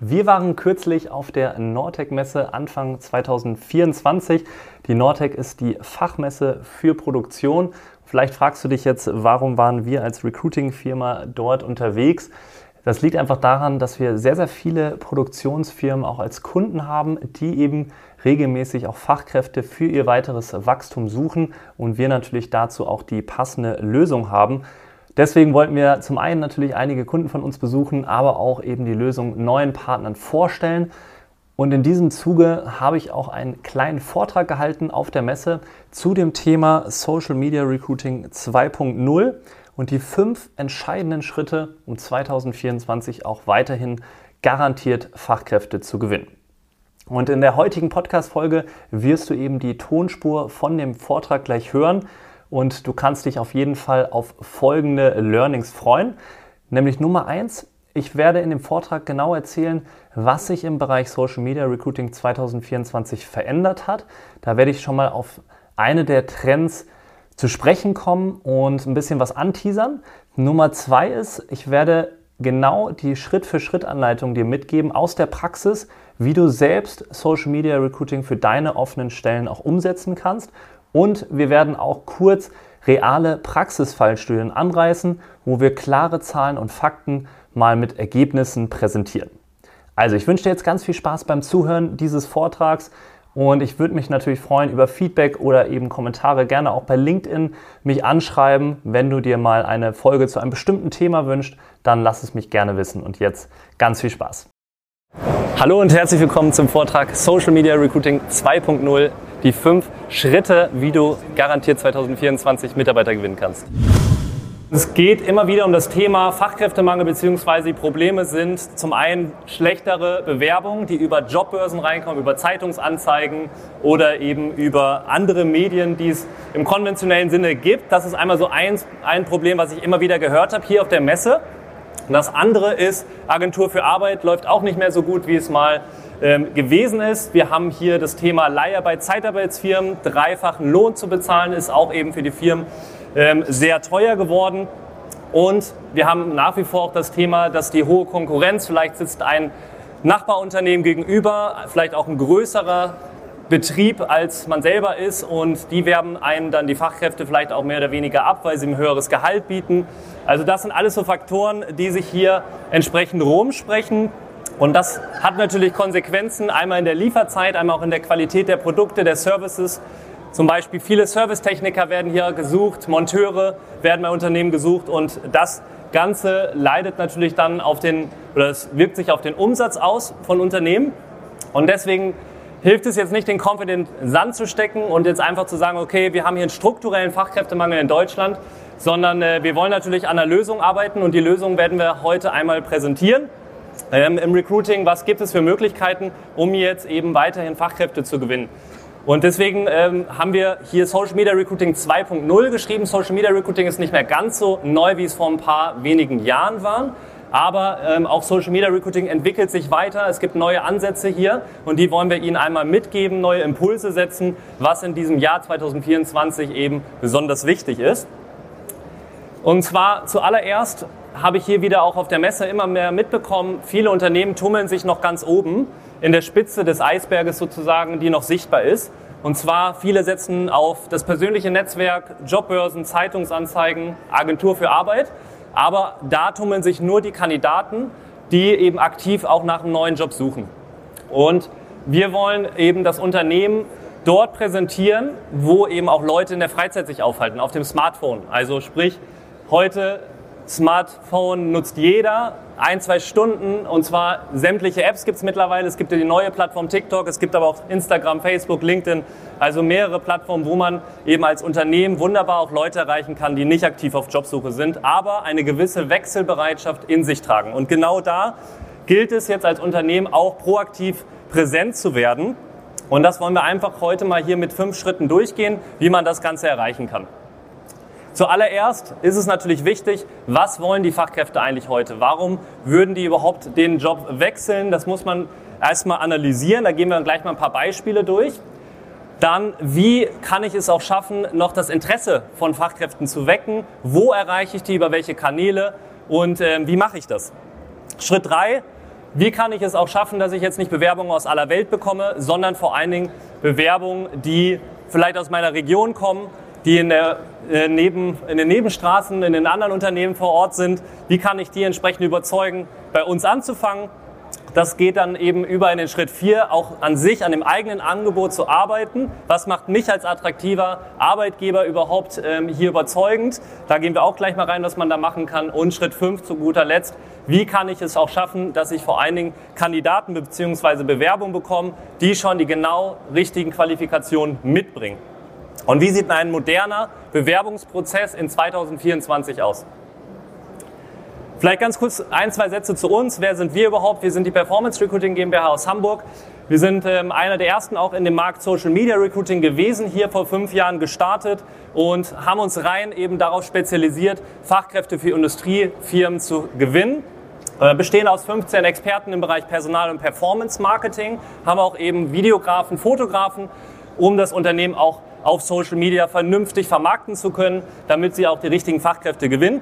Wir waren kürzlich auf der Nordtech-Messe Anfang 2024. Die Nordtech ist die Fachmesse für Produktion. Vielleicht fragst du dich jetzt, warum waren wir als Recruiting-Firma dort unterwegs? Das liegt einfach daran, dass wir sehr, sehr viele Produktionsfirmen auch als Kunden haben, die eben regelmäßig auch Fachkräfte für ihr weiteres Wachstum suchen und wir natürlich dazu auch die passende Lösung haben. Deswegen wollten wir zum einen natürlich einige Kunden von uns besuchen, aber auch eben die Lösung neuen Partnern vorstellen. Und in diesem Zuge habe ich auch einen kleinen Vortrag gehalten auf der Messe zu dem Thema Social Media Recruiting 2.0 und die fünf entscheidenden Schritte, um 2024 auch weiterhin garantiert Fachkräfte zu gewinnen. Und in der heutigen Podcast-Folge wirst du eben die Tonspur von dem Vortrag gleich hören und du kannst dich auf jeden Fall auf folgende Learnings freuen. Nämlich Nummer eins, ich werde in dem Vortrag genau erzählen, was sich im Bereich Social Media Recruiting 2024 verändert hat. Da werde ich schon mal auf eine der Trends zu sprechen kommen und ein bisschen was anteasern. Nummer zwei ist, ich werde genau die Schritt-für-Schritt-Anleitung dir mitgeben aus der Praxis, wie du selbst Social Media Recruiting für deine offenen Stellen auch umsetzen kannst und wir werden auch kurz reale Praxisfallstudien anreißen, wo wir klare Zahlen und Fakten mal mit Ergebnissen präsentieren. Also ich wünsche dir jetzt ganz viel Spaß beim Zuhören dieses Vortrags und ich würde mich natürlich freuen über Feedback oder eben Kommentare. Gerne auch bei LinkedIn mich anschreiben. Wenn du dir mal eine Folge zu einem bestimmten Thema wünschst, dann lass es mich gerne wissen. Und jetzt ganz viel Spaß. Hallo und herzlich willkommen zum Vortrag Social Media Recruiting 2.0 die fünf Schritte, wie du garantiert 2024 Mitarbeiter gewinnen kannst. Es geht immer wieder um das Thema Fachkräftemangel bzw. die Probleme sind zum einen schlechtere Bewerbungen, die über Jobbörsen reinkommen, über Zeitungsanzeigen oder eben über andere Medien, die es im konventionellen Sinne gibt. Das ist einmal so ein, ein Problem, was ich immer wieder gehört habe hier auf der Messe. Das andere ist, Agentur für Arbeit läuft auch nicht mehr so gut, wie es mal ähm, gewesen ist. Wir haben hier das Thema Leiharbeit, Zeitarbeitsfirmen. Dreifachen Lohn zu bezahlen ist auch eben für die Firmen ähm, sehr teuer geworden. Und wir haben nach wie vor auch das Thema, dass die hohe Konkurrenz, vielleicht sitzt ein Nachbarunternehmen gegenüber, vielleicht auch ein größerer Betrieb, als man selber ist und die werben einen dann die Fachkräfte vielleicht auch mehr oder weniger ab, weil sie ein höheres Gehalt bieten. Also das sind alles so Faktoren, die sich hier entsprechend rumsprechen. Und das hat natürlich Konsequenzen, einmal in der Lieferzeit, einmal auch in der Qualität der Produkte, der Services. Zum Beispiel viele Servicetechniker werden hier gesucht, Monteure werden bei Unternehmen gesucht und das Ganze leidet natürlich dann auf den, oder es wirkt sich auf den Umsatz aus von Unternehmen. Und deswegen hilft es jetzt nicht, den Kopf in den Sand zu stecken und jetzt einfach zu sagen, okay, wir haben hier einen strukturellen Fachkräftemangel in Deutschland, sondern äh, wir wollen natürlich an einer Lösung arbeiten und die Lösung werden wir heute einmal präsentieren ähm, im Recruiting, was gibt es für Möglichkeiten, um jetzt eben weiterhin Fachkräfte zu gewinnen. Und deswegen ähm, haben wir hier Social Media Recruiting 2.0 geschrieben. Social Media Recruiting ist nicht mehr ganz so neu, wie es vor ein paar wenigen Jahren war. Aber ähm, auch Social Media Recruiting entwickelt sich weiter. Es gibt neue Ansätze hier und die wollen wir Ihnen einmal mitgeben, neue Impulse setzen, was in diesem Jahr 2024 eben besonders wichtig ist. Und zwar zuallererst habe ich hier wieder auch auf der Messe immer mehr mitbekommen, viele Unternehmen tummeln sich noch ganz oben in der Spitze des Eisberges sozusagen, die noch sichtbar ist. Und zwar viele setzen auf das persönliche Netzwerk, Jobbörsen, Zeitungsanzeigen, Agentur für Arbeit. Aber da tummeln sich nur die Kandidaten, die eben aktiv auch nach einem neuen Job suchen. Und wir wollen eben das Unternehmen dort präsentieren, wo eben auch Leute in der Freizeit sich aufhalten, auf dem Smartphone. Also sprich, heute Smartphone nutzt jeder, ein, zwei Stunden und zwar sämtliche Apps gibt es mittlerweile. Es gibt ja die neue Plattform TikTok, es gibt aber auch Instagram, Facebook, LinkedIn, also mehrere Plattformen, wo man eben als Unternehmen wunderbar auch Leute erreichen kann, die nicht aktiv auf Jobsuche sind, aber eine gewisse Wechselbereitschaft in sich tragen. Und genau da gilt es jetzt als Unternehmen auch proaktiv präsent zu werden. Und das wollen wir einfach heute mal hier mit fünf Schritten durchgehen, wie man das Ganze erreichen kann. Zuallererst ist es natürlich wichtig, was wollen die Fachkräfte eigentlich heute? Warum würden die überhaupt den Job wechseln? Das muss man erstmal analysieren. Da gehen wir gleich mal ein paar Beispiele durch. Dann, wie kann ich es auch schaffen, noch das Interesse von Fachkräften zu wecken? Wo erreiche ich die? Über welche Kanäle? Und äh, wie mache ich das? Schritt drei: Wie kann ich es auch schaffen, dass ich jetzt nicht Bewerbungen aus aller Welt bekomme, sondern vor allen Dingen Bewerbungen, die vielleicht aus meiner Region kommen, die in, der, äh, neben, in den Nebenstraßen, in den anderen Unternehmen vor Ort sind. Wie kann ich die entsprechend überzeugen, bei uns anzufangen? Das geht dann eben über in den Schritt 4, auch an sich, an dem eigenen Angebot zu arbeiten. Was macht mich als attraktiver Arbeitgeber überhaupt ähm, hier überzeugend? Da gehen wir auch gleich mal rein, was man da machen kann. Und Schritt 5 zu guter Letzt, wie kann ich es auch schaffen, dass ich vor allen Dingen Kandidaten bzw. Bewerbungen bekomme, die schon die genau richtigen Qualifikationen mitbringen? Und wie sieht ein moderner Bewerbungsprozess in 2024 aus? Vielleicht ganz kurz ein, zwei Sätze zu uns. Wer sind wir überhaupt? Wir sind die Performance Recruiting GmbH aus Hamburg. Wir sind ähm, einer der ersten auch in dem Markt Social Media Recruiting gewesen, hier vor fünf Jahren gestartet und haben uns rein eben darauf spezialisiert, Fachkräfte für Industriefirmen zu gewinnen. Äh, bestehen aus 15 Experten im Bereich Personal- und Performance Marketing, haben auch eben Videografen, Fotografen, um das Unternehmen auch auf Social Media vernünftig vermarkten zu können, damit sie auch die richtigen Fachkräfte gewinnen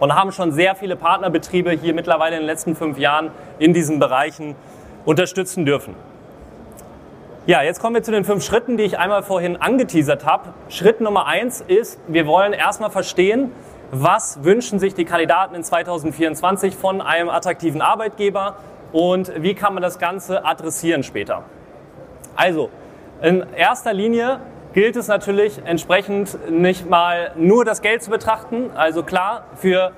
und haben schon sehr viele Partnerbetriebe hier mittlerweile in den letzten fünf Jahren in diesen Bereichen unterstützen dürfen. Ja, jetzt kommen wir zu den fünf Schritten, die ich einmal vorhin angeteasert habe. Schritt Nummer eins ist, wir wollen erstmal verstehen, was wünschen sich die Kandidaten in 2024 von einem attraktiven Arbeitgeber und wie kann man das Ganze adressieren später. Also, in erster Linie gilt es natürlich entsprechend nicht mal nur das Geld zu betrachten. Also klar, für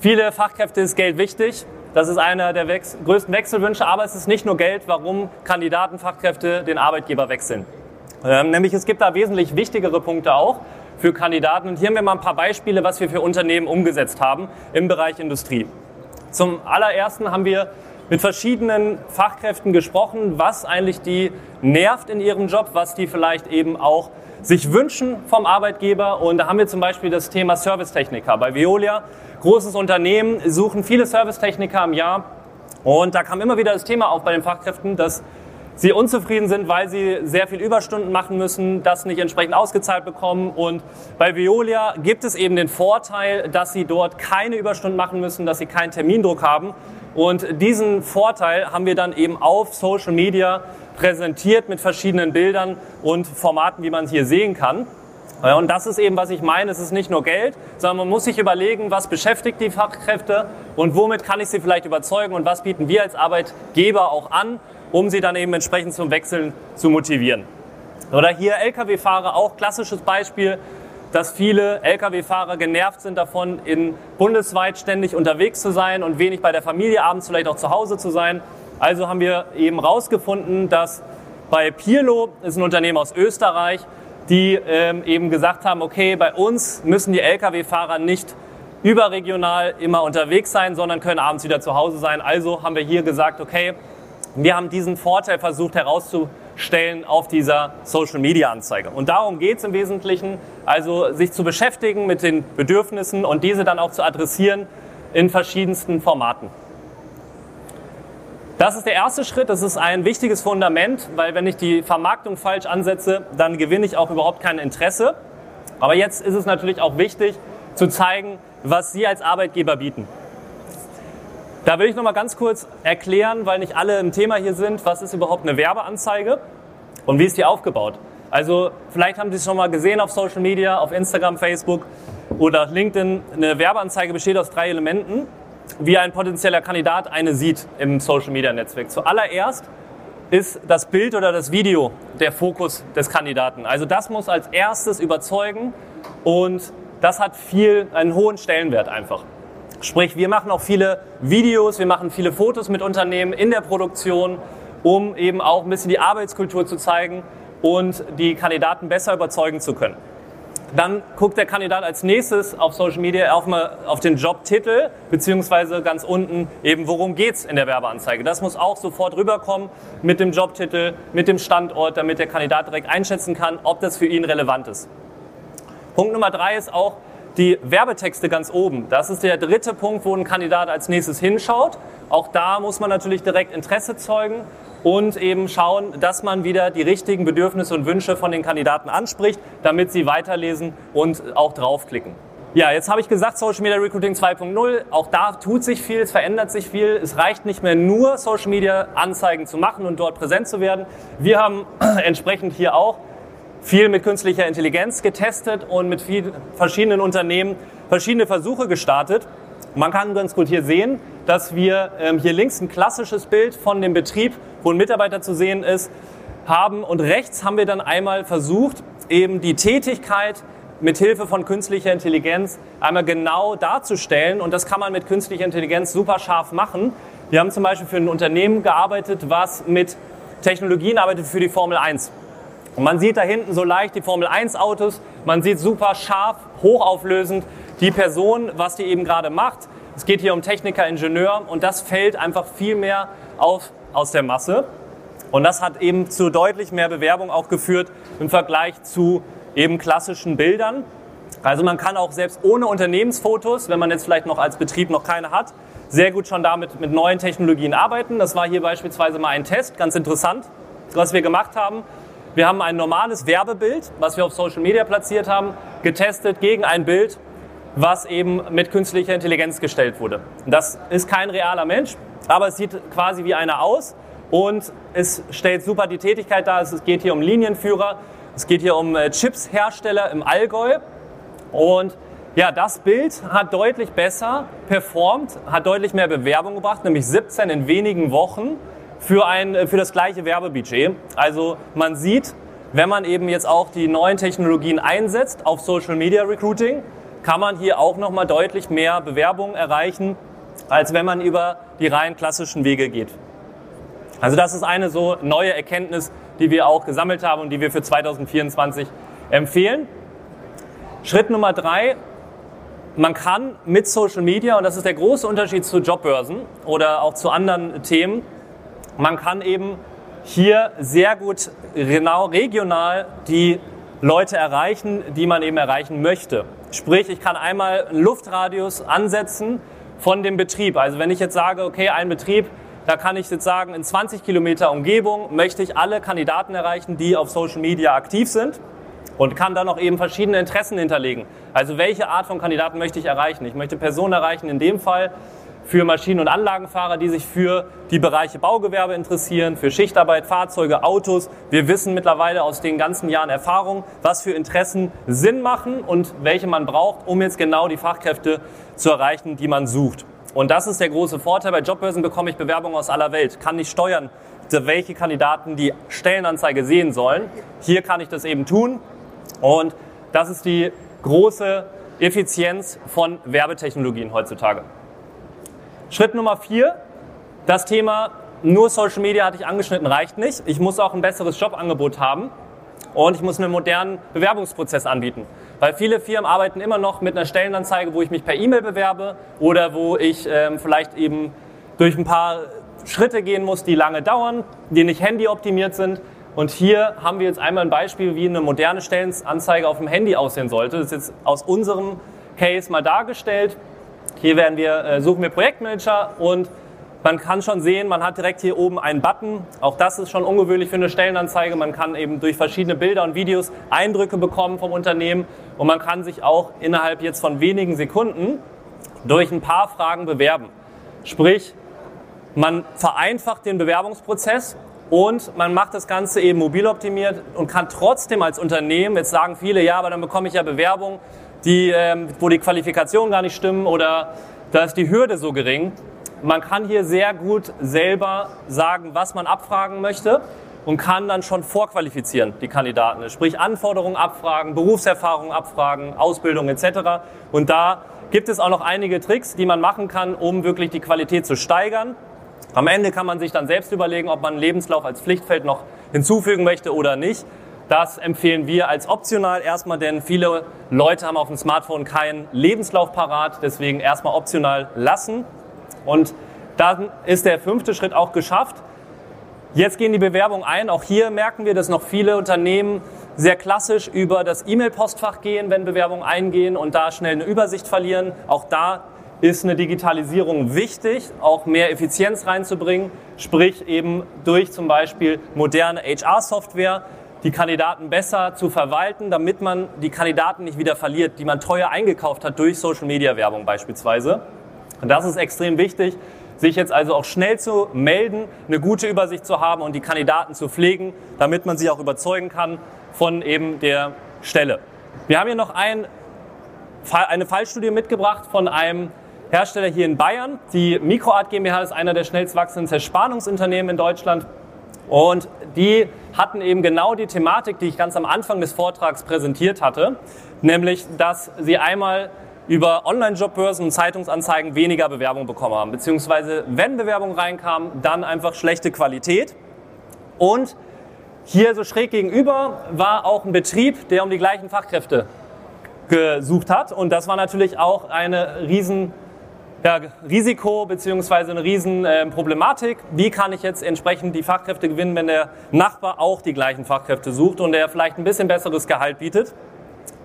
viele Fachkräfte ist Geld wichtig. Das ist einer der Wechs größten Wechselwünsche, aber es ist nicht nur Geld, warum Kandidaten, Fachkräfte den Arbeitgeber wechseln. Ähm, nämlich es gibt da wesentlich wichtigere Punkte auch für Kandidaten. Und hier haben wir mal ein paar Beispiele, was wir für Unternehmen umgesetzt haben im Bereich Industrie. Zum allerersten haben wir mit verschiedenen Fachkräften gesprochen, was eigentlich die nervt in ihrem Job, was die vielleicht eben auch sich wünschen vom Arbeitgeber. Und da haben wir zum Beispiel das Thema Servicetechniker. Bei Veolia, großes Unternehmen, suchen viele Servicetechniker im Jahr. Und da kam immer wieder das Thema auf bei den Fachkräften, dass sie unzufrieden sind, weil sie sehr viel Überstunden machen müssen, das nicht entsprechend ausgezahlt bekommen. Und bei Veolia gibt es eben den Vorteil, dass sie dort keine Überstunden machen müssen, dass sie keinen Termindruck haben. Und diesen Vorteil haben wir dann eben auf Social Media präsentiert mit verschiedenen Bildern und Formaten, wie man hier sehen kann. Und das ist eben, was ich meine. Es ist nicht nur Geld, sondern man muss sich überlegen, was beschäftigt die Fachkräfte und womit kann ich sie vielleicht überzeugen und was bieten wir als Arbeitgeber auch an, um sie dann eben entsprechend zum Wechseln zu motivieren. Oder hier Lkw-Fahrer, auch klassisches Beispiel, dass viele Lkw-Fahrer genervt sind davon, in bundesweit ständig unterwegs zu sein und wenig bei der Familie abends vielleicht auch zu Hause zu sein. Also haben wir eben herausgefunden, dass bei Pirlo, ist ein Unternehmen aus Österreich, die ähm, eben gesagt haben, okay, bei uns müssen die Lkw-Fahrer nicht überregional immer unterwegs sein, sondern können abends wieder zu Hause sein. Also haben wir hier gesagt, okay, wir haben diesen Vorteil versucht herauszustellen auf dieser Social-Media-Anzeige. Und darum geht es im Wesentlichen, also sich zu beschäftigen mit den Bedürfnissen und diese dann auch zu adressieren in verschiedensten Formaten. Das ist der erste Schritt, das ist ein wichtiges Fundament, weil wenn ich die Vermarktung falsch ansetze, dann gewinne ich auch überhaupt kein Interesse. Aber jetzt ist es natürlich auch wichtig zu zeigen, was Sie als Arbeitgeber bieten. Da will ich noch mal ganz kurz erklären, weil nicht alle im Thema hier sind, was ist überhaupt eine Werbeanzeige und wie ist die aufgebaut. Also vielleicht haben Sie es schon mal gesehen auf Social Media, auf Instagram, Facebook oder LinkedIn. Eine Werbeanzeige besteht aus drei Elementen wie ein potenzieller Kandidat eine sieht im Social Media Netzwerk. Zuallererst ist das Bild oder das Video der Fokus des Kandidaten. Also das muss als erstes überzeugen und das hat viel, einen hohen Stellenwert einfach. Sprich, wir machen auch viele Videos, wir machen viele Fotos mit Unternehmen in der Produktion, um eben auch ein bisschen die Arbeitskultur zu zeigen und die Kandidaten besser überzeugen zu können. Dann guckt der Kandidat als nächstes auf Social Media auf, mal auf den Jobtitel, beziehungsweise ganz unten eben, worum geht's in der Werbeanzeige. Das muss auch sofort rüberkommen mit dem Jobtitel, mit dem Standort, damit der Kandidat direkt einschätzen kann, ob das für ihn relevant ist. Punkt Nummer drei ist auch, die Werbetexte ganz oben. Das ist der dritte Punkt, wo ein Kandidat als nächstes hinschaut. Auch da muss man natürlich direkt Interesse zeugen und eben schauen, dass man wieder die richtigen Bedürfnisse und Wünsche von den Kandidaten anspricht, damit sie weiterlesen und auch draufklicken. Ja, jetzt habe ich gesagt, Social Media Recruiting 2.0. Auch da tut sich viel, es verändert sich viel. Es reicht nicht mehr nur Social Media Anzeigen zu machen und dort präsent zu werden. Wir haben entsprechend hier auch viel mit künstlicher Intelligenz getestet und mit vielen verschiedenen Unternehmen verschiedene Versuche gestartet. Man kann ganz gut hier sehen, dass wir ähm, hier links ein klassisches Bild von dem Betrieb, wo ein Mitarbeiter zu sehen ist, haben und rechts haben wir dann einmal versucht, eben die Tätigkeit mit Hilfe von künstlicher Intelligenz einmal genau darzustellen und das kann man mit künstlicher Intelligenz super scharf machen. Wir haben zum Beispiel für ein Unternehmen gearbeitet, was mit Technologien arbeitet für die Formel 1. Und man sieht da hinten so leicht die Formel 1 Autos, man sieht super scharf, hochauflösend die Person, was die eben gerade macht. Es geht hier um Techniker, Ingenieur und das fällt einfach viel mehr auf aus der Masse. Und das hat eben zu deutlich mehr Bewerbung auch geführt im Vergleich zu eben klassischen Bildern. Also man kann auch selbst ohne Unternehmensfotos, wenn man jetzt vielleicht noch als Betrieb noch keine hat, sehr gut schon damit mit neuen Technologien arbeiten. Das war hier beispielsweise mal ein Test, ganz interessant, was wir gemacht haben. Wir haben ein normales Werbebild, was wir auf Social Media platziert haben, getestet gegen ein Bild, was eben mit künstlicher Intelligenz gestellt wurde. Das ist kein realer Mensch, aber es sieht quasi wie einer aus und es stellt super die Tätigkeit dar. Es geht hier um Linienführer, es geht hier um äh, Chipshersteller im Allgäu und ja, das Bild hat deutlich besser performt, hat deutlich mehr Bewerbung gebracht, nämlich 17 in wenigen Wochen für, ein, für das gleiche Werbebudget. Also man sieht, wenn man eben jetzt auch die neuen Technologien einsetzt auf Social Media Recruiting, kann man hier auch nochmal deutlich mehr Bewerbungen erreichen, als wenn man über die rein klassischen Wege geht. Also das ist eine so neue Erkenntnis, die wir auch gesammelt haben und die wir für 2024 empfehlen. Schritt Nummer drei, man kann mit Social Media, und das ist der große Unterschied zu Jobbörsen oder auch zu anderen Themen, man kann eben hier sehr gut genau regional die Leute erreichen, die man eben erreichen möchte. Sprich, ich kann einmal einen Luftradius ansetzen von dem Betrieb. Also wenn ich jetzt sage, okay, ein Betrieb, da kann ich jetzt sagen, in 20 Kilometer Umgebung möchte ich alle Kandidaten erreichen, die auf Social Media aktiv sind und kann dann auch eben verschiedene Interessen hinterlegen. Also welche Art von Kandidaten möchte ich erreichen? Ich möchte Personen erreichen, in dem Fall, für Maschinen- und Anlagenfahrer, die sich für die Bereiche Baugewerbe interessieren, für Schichtarbeit, Fahrzeuge, Autos. Wir wissen mittlerweile aus den ganzen Jahren Erfahrung, was für Interessen Sinn machen und welche man braucht, um jetzt genau die Fachkräfte zu erreichen, die man sucht. Und das ist der große Vorteil. Bei Jobbörsen bekomme ich Bewerbungen aus aller Welt, kann nicht steuern, welche Kandidaten die Stellenanzeige sehen sollen. Hier kann ich das eben tun. Und das ist die große Effizienz von Werbetechnologien heutzutage. Schritt Nummer vier, das Thema nur Social Media hatte ich angeschnitten, reicht nicht. Ich muss auch ein besseres Jobangebot haben und ich muss einen modernen Bewerbungsprozess anbieten. Weil viele Firmen arbeiten immer noch mit einer Stellenanzeige, wo ich mich per E-Mail bewerbe oder wo ich ähm, vielleicht eben durch ein paar Schritte gehen muss, die lange dauern, die nicht handyoptimiert sind. Und hier haben wir jetzt einmal ein Beispiel, wie eine moderne Stellenanzeige auf dem Handy aussehen sollte. Das ist jetzt aus unserem Case mal dargestellt. Hier werden wir, äh, suchen wir Projektmanager und man kann schon sehen, man hat direkt hier oben einen Button. Auch das ist schon ungewöhnlich für eine Stellenanzeige. Man kann eben durch verschiedene Bilder und Videos Eindrücke bekommen vom Unternehmen und man kann sich auch innerhalb jetzt von wenigen Sekunden durch ein paar Fragen bewerben. Sprich, man vereinfacht den Bewerbungsprozess und man macht das Ganze eben mobil optimiert und kann trotzdem als Unternehmen, jetzt sagen viele, ja, aber dann bekomme ich ja Bewerbung, die, ähm, wo die Qualifikationen gar nicht stimmen oder da ist die Hürde so gering. Man kann hier sehr gut selber sagen, was man abfragen möchte und kann dann schon vorqualifizieren, die Kandidaten. Sprich Anforderungen abfragen, Berufserfahrung abfragen, Ausbildung etc. Und da gibt es auch noch einige Tricks, die man machen kann, um wirklich die Qualität zu steigern. Am Ende kann man sich dann selbst überlegen, ob man einen Lebenslauf als Pflichtfeld noch hinzufügen möchte oder nicht. Das empfehlen wir als optional erstmal, denn viele Leute haben auf dem Smartphone keinen Lebenslauf parat, deswegen erstmal optional lassen. Und dann ist der fünfte Schritt auch geschafft. Jetzt gehen die Bewerbungen ein. Auch hier merken wir, dass noch viele Unternehmen sehr klassisch über das E-Mail-Postfach gehen, wenn Bewerbungen eingehen und da schnell eine Übersicht verlieren. Auch da ist eine Digitalisierung wichtig, auch mehr Effizienz reinzubringen, sprich eben durch zum Beispiel moderne HR-Software die Kandidaten besser zu verwalten, damit man die Kandidaten nicht wieder verliert, die man teuer eingekauft hat durch Social-Media-Werbung beispielsweise. Und das ist extrem wichtig, sich jetzt also auch schnell zu melden, eine gute Übersicht zu haben und die Kandidaten zu pflegen, damit man sie auch überzeugen kann von eben der Stelle. Wir haben hier noch ein, eine Fallstudie mitgebracht von einem Hersteller hier in Bayern. Die Mikroart GmbH ist einer der schnellst wachsenden Zerspannungsunternehmen in Deutschland. Und die hatten eben genau die Thematik, die ich ganz am Anfang des Vortrags präsentiert hatte, nämlich, dass sie einmal über Online-Jobbörsen und Zeitungsanzeigen weniger Bewerbung bekommen haben, beziehungsweise wenn Bewerbung reinkam, dann einfach schlechte Qualität. Und hier so schräg gegenüber war auch ein Betrieb, der um die gleichen Fachkräfte gesucht hat. Und das war natürlich auch eine riesen ja, Risiko beziehungsweise eine riesen äh, Problematik. Wie kann ich jetzt entsprechend die Fachkräfte gewinnen, wenn der Nachbar auch die gleichen Fachkräfte sucht und der vielleicht ein bisschen besseres Gehalt bietet?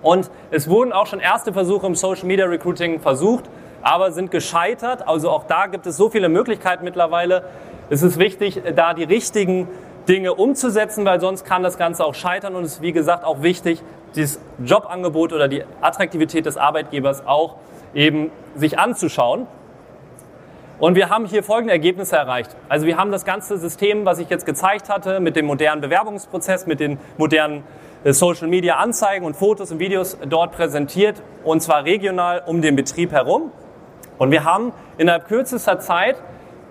Und es wurden auch schon erste Versuche im Social Media Recruiting versucht, aber sind gescheitert. Also auch da gibt es so viele Möglichkeiten mittlerweile. Es ist wichtig, da die richtigen Dinge umzusetzen, weil sonst kann das Ganze auch scheitern und es ist wie gesagt auch wichtig, dieses Jobangebot oder die Attraktivität des Arbeitgebers auch eben sich anzuschauen. Und wir haben hier folgende Ergebnisse erreicht. Also wir haben das ganze System, was ich jetzt gezeigt hatte, mit dem modernen Bewerbungsprozess, mit den modernen äh, Social Media Anzeigen und Fotos und Videos dort präsentiert und zwar regional um den Betrieb herum. Und wir haben innerhalb kürzester Zeit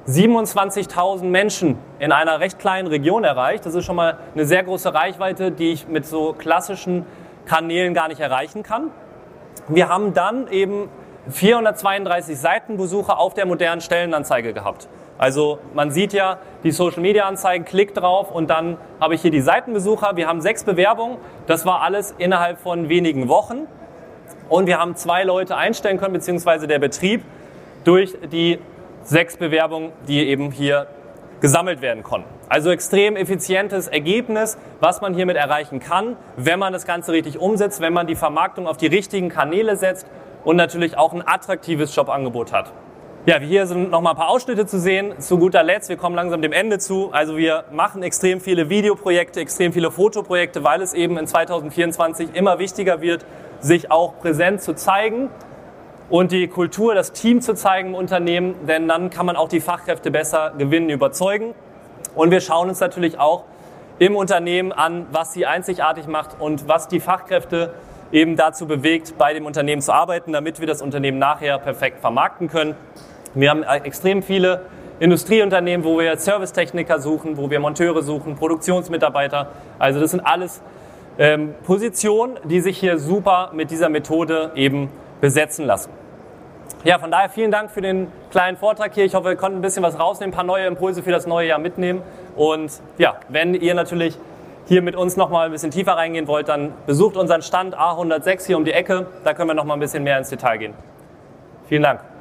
27.000 Menschen in einer recht kleinen Region erreicht. Das ist schon mal eine sehr große Reichweite, die ich mit so klassischen Kanälen gar nicht erreichen kann. Wir haben dann eben 432 Seitenbesucher auf der modernen Stellenanzeige gehabt. Also man sieht ja die Social Media Anzeigen, klick drauf und dann habe ich hier die Seitenbesucher. Wir haben sechs Bewerbungen. Das war alles innerhalb von wenigen Wochen. Und wir haben zwei Leute einstellen können, beziehungsweise der Betrieb durch die sechs Bewerbungen, die eben hier gesammelt werden konnten. Also extrem effizientes Ergebnis, was man hiermit erreichen kann, wenn man das Ganze richtig umsetzt, wenn man die Vermarktung auf die richtigen Kanäle setzt und natürlich auch ein attraktives Jobangebot hat. Ja, hier sind noch mal ein paar Ausschnitte zu sehen. Zu guter Letzt, wir kommen langsam dem Ende zu. Also wir machen extrem viele Videoprojekte, extrem viele Fotoprojekte, weil es eben in 2024 immer wichtiger wird, sich auch präsent zu zeigen und die Kultur, das Team zu zeigen im Unternehmen, denn dann kann man auch die Fachkräfte besser gewinnen, überzeugen. Und wir schauen uns natürlich auch im Unternehmen an, was sie einzigartig macht und was die Fachkräfte eben dazu bewegt, bei dem Unternehmen zu arbeiten, damit wir das Unternehmen nachher perfekt vermarkten können. Wir haben extrem viele Industrieunternehmen, wo wir Servicetechniker suchen, wo wir Monteure suchen, Produktionsmitarbeiter. Also das sind alles ähm, Positionen, die sich hier super mit dieser Methode eben besetzen lassen. Ja, von daher vielen Dank für den kleinen Vortrag hier. Ich hoffe, wir konnten ein bisschen was rausnehmen, ein paar neue Impulse für das neue Jahr mitnehmen. Und ja, wenn ihr natürlich hier mit uns noch mal ein bisschen tiefer reingehen wollt, dann besucht unseren Stand A106 hier um die Ecke. Da können wir noch mal ein bisschen mehr ins Detail gehen. Vielen Dank.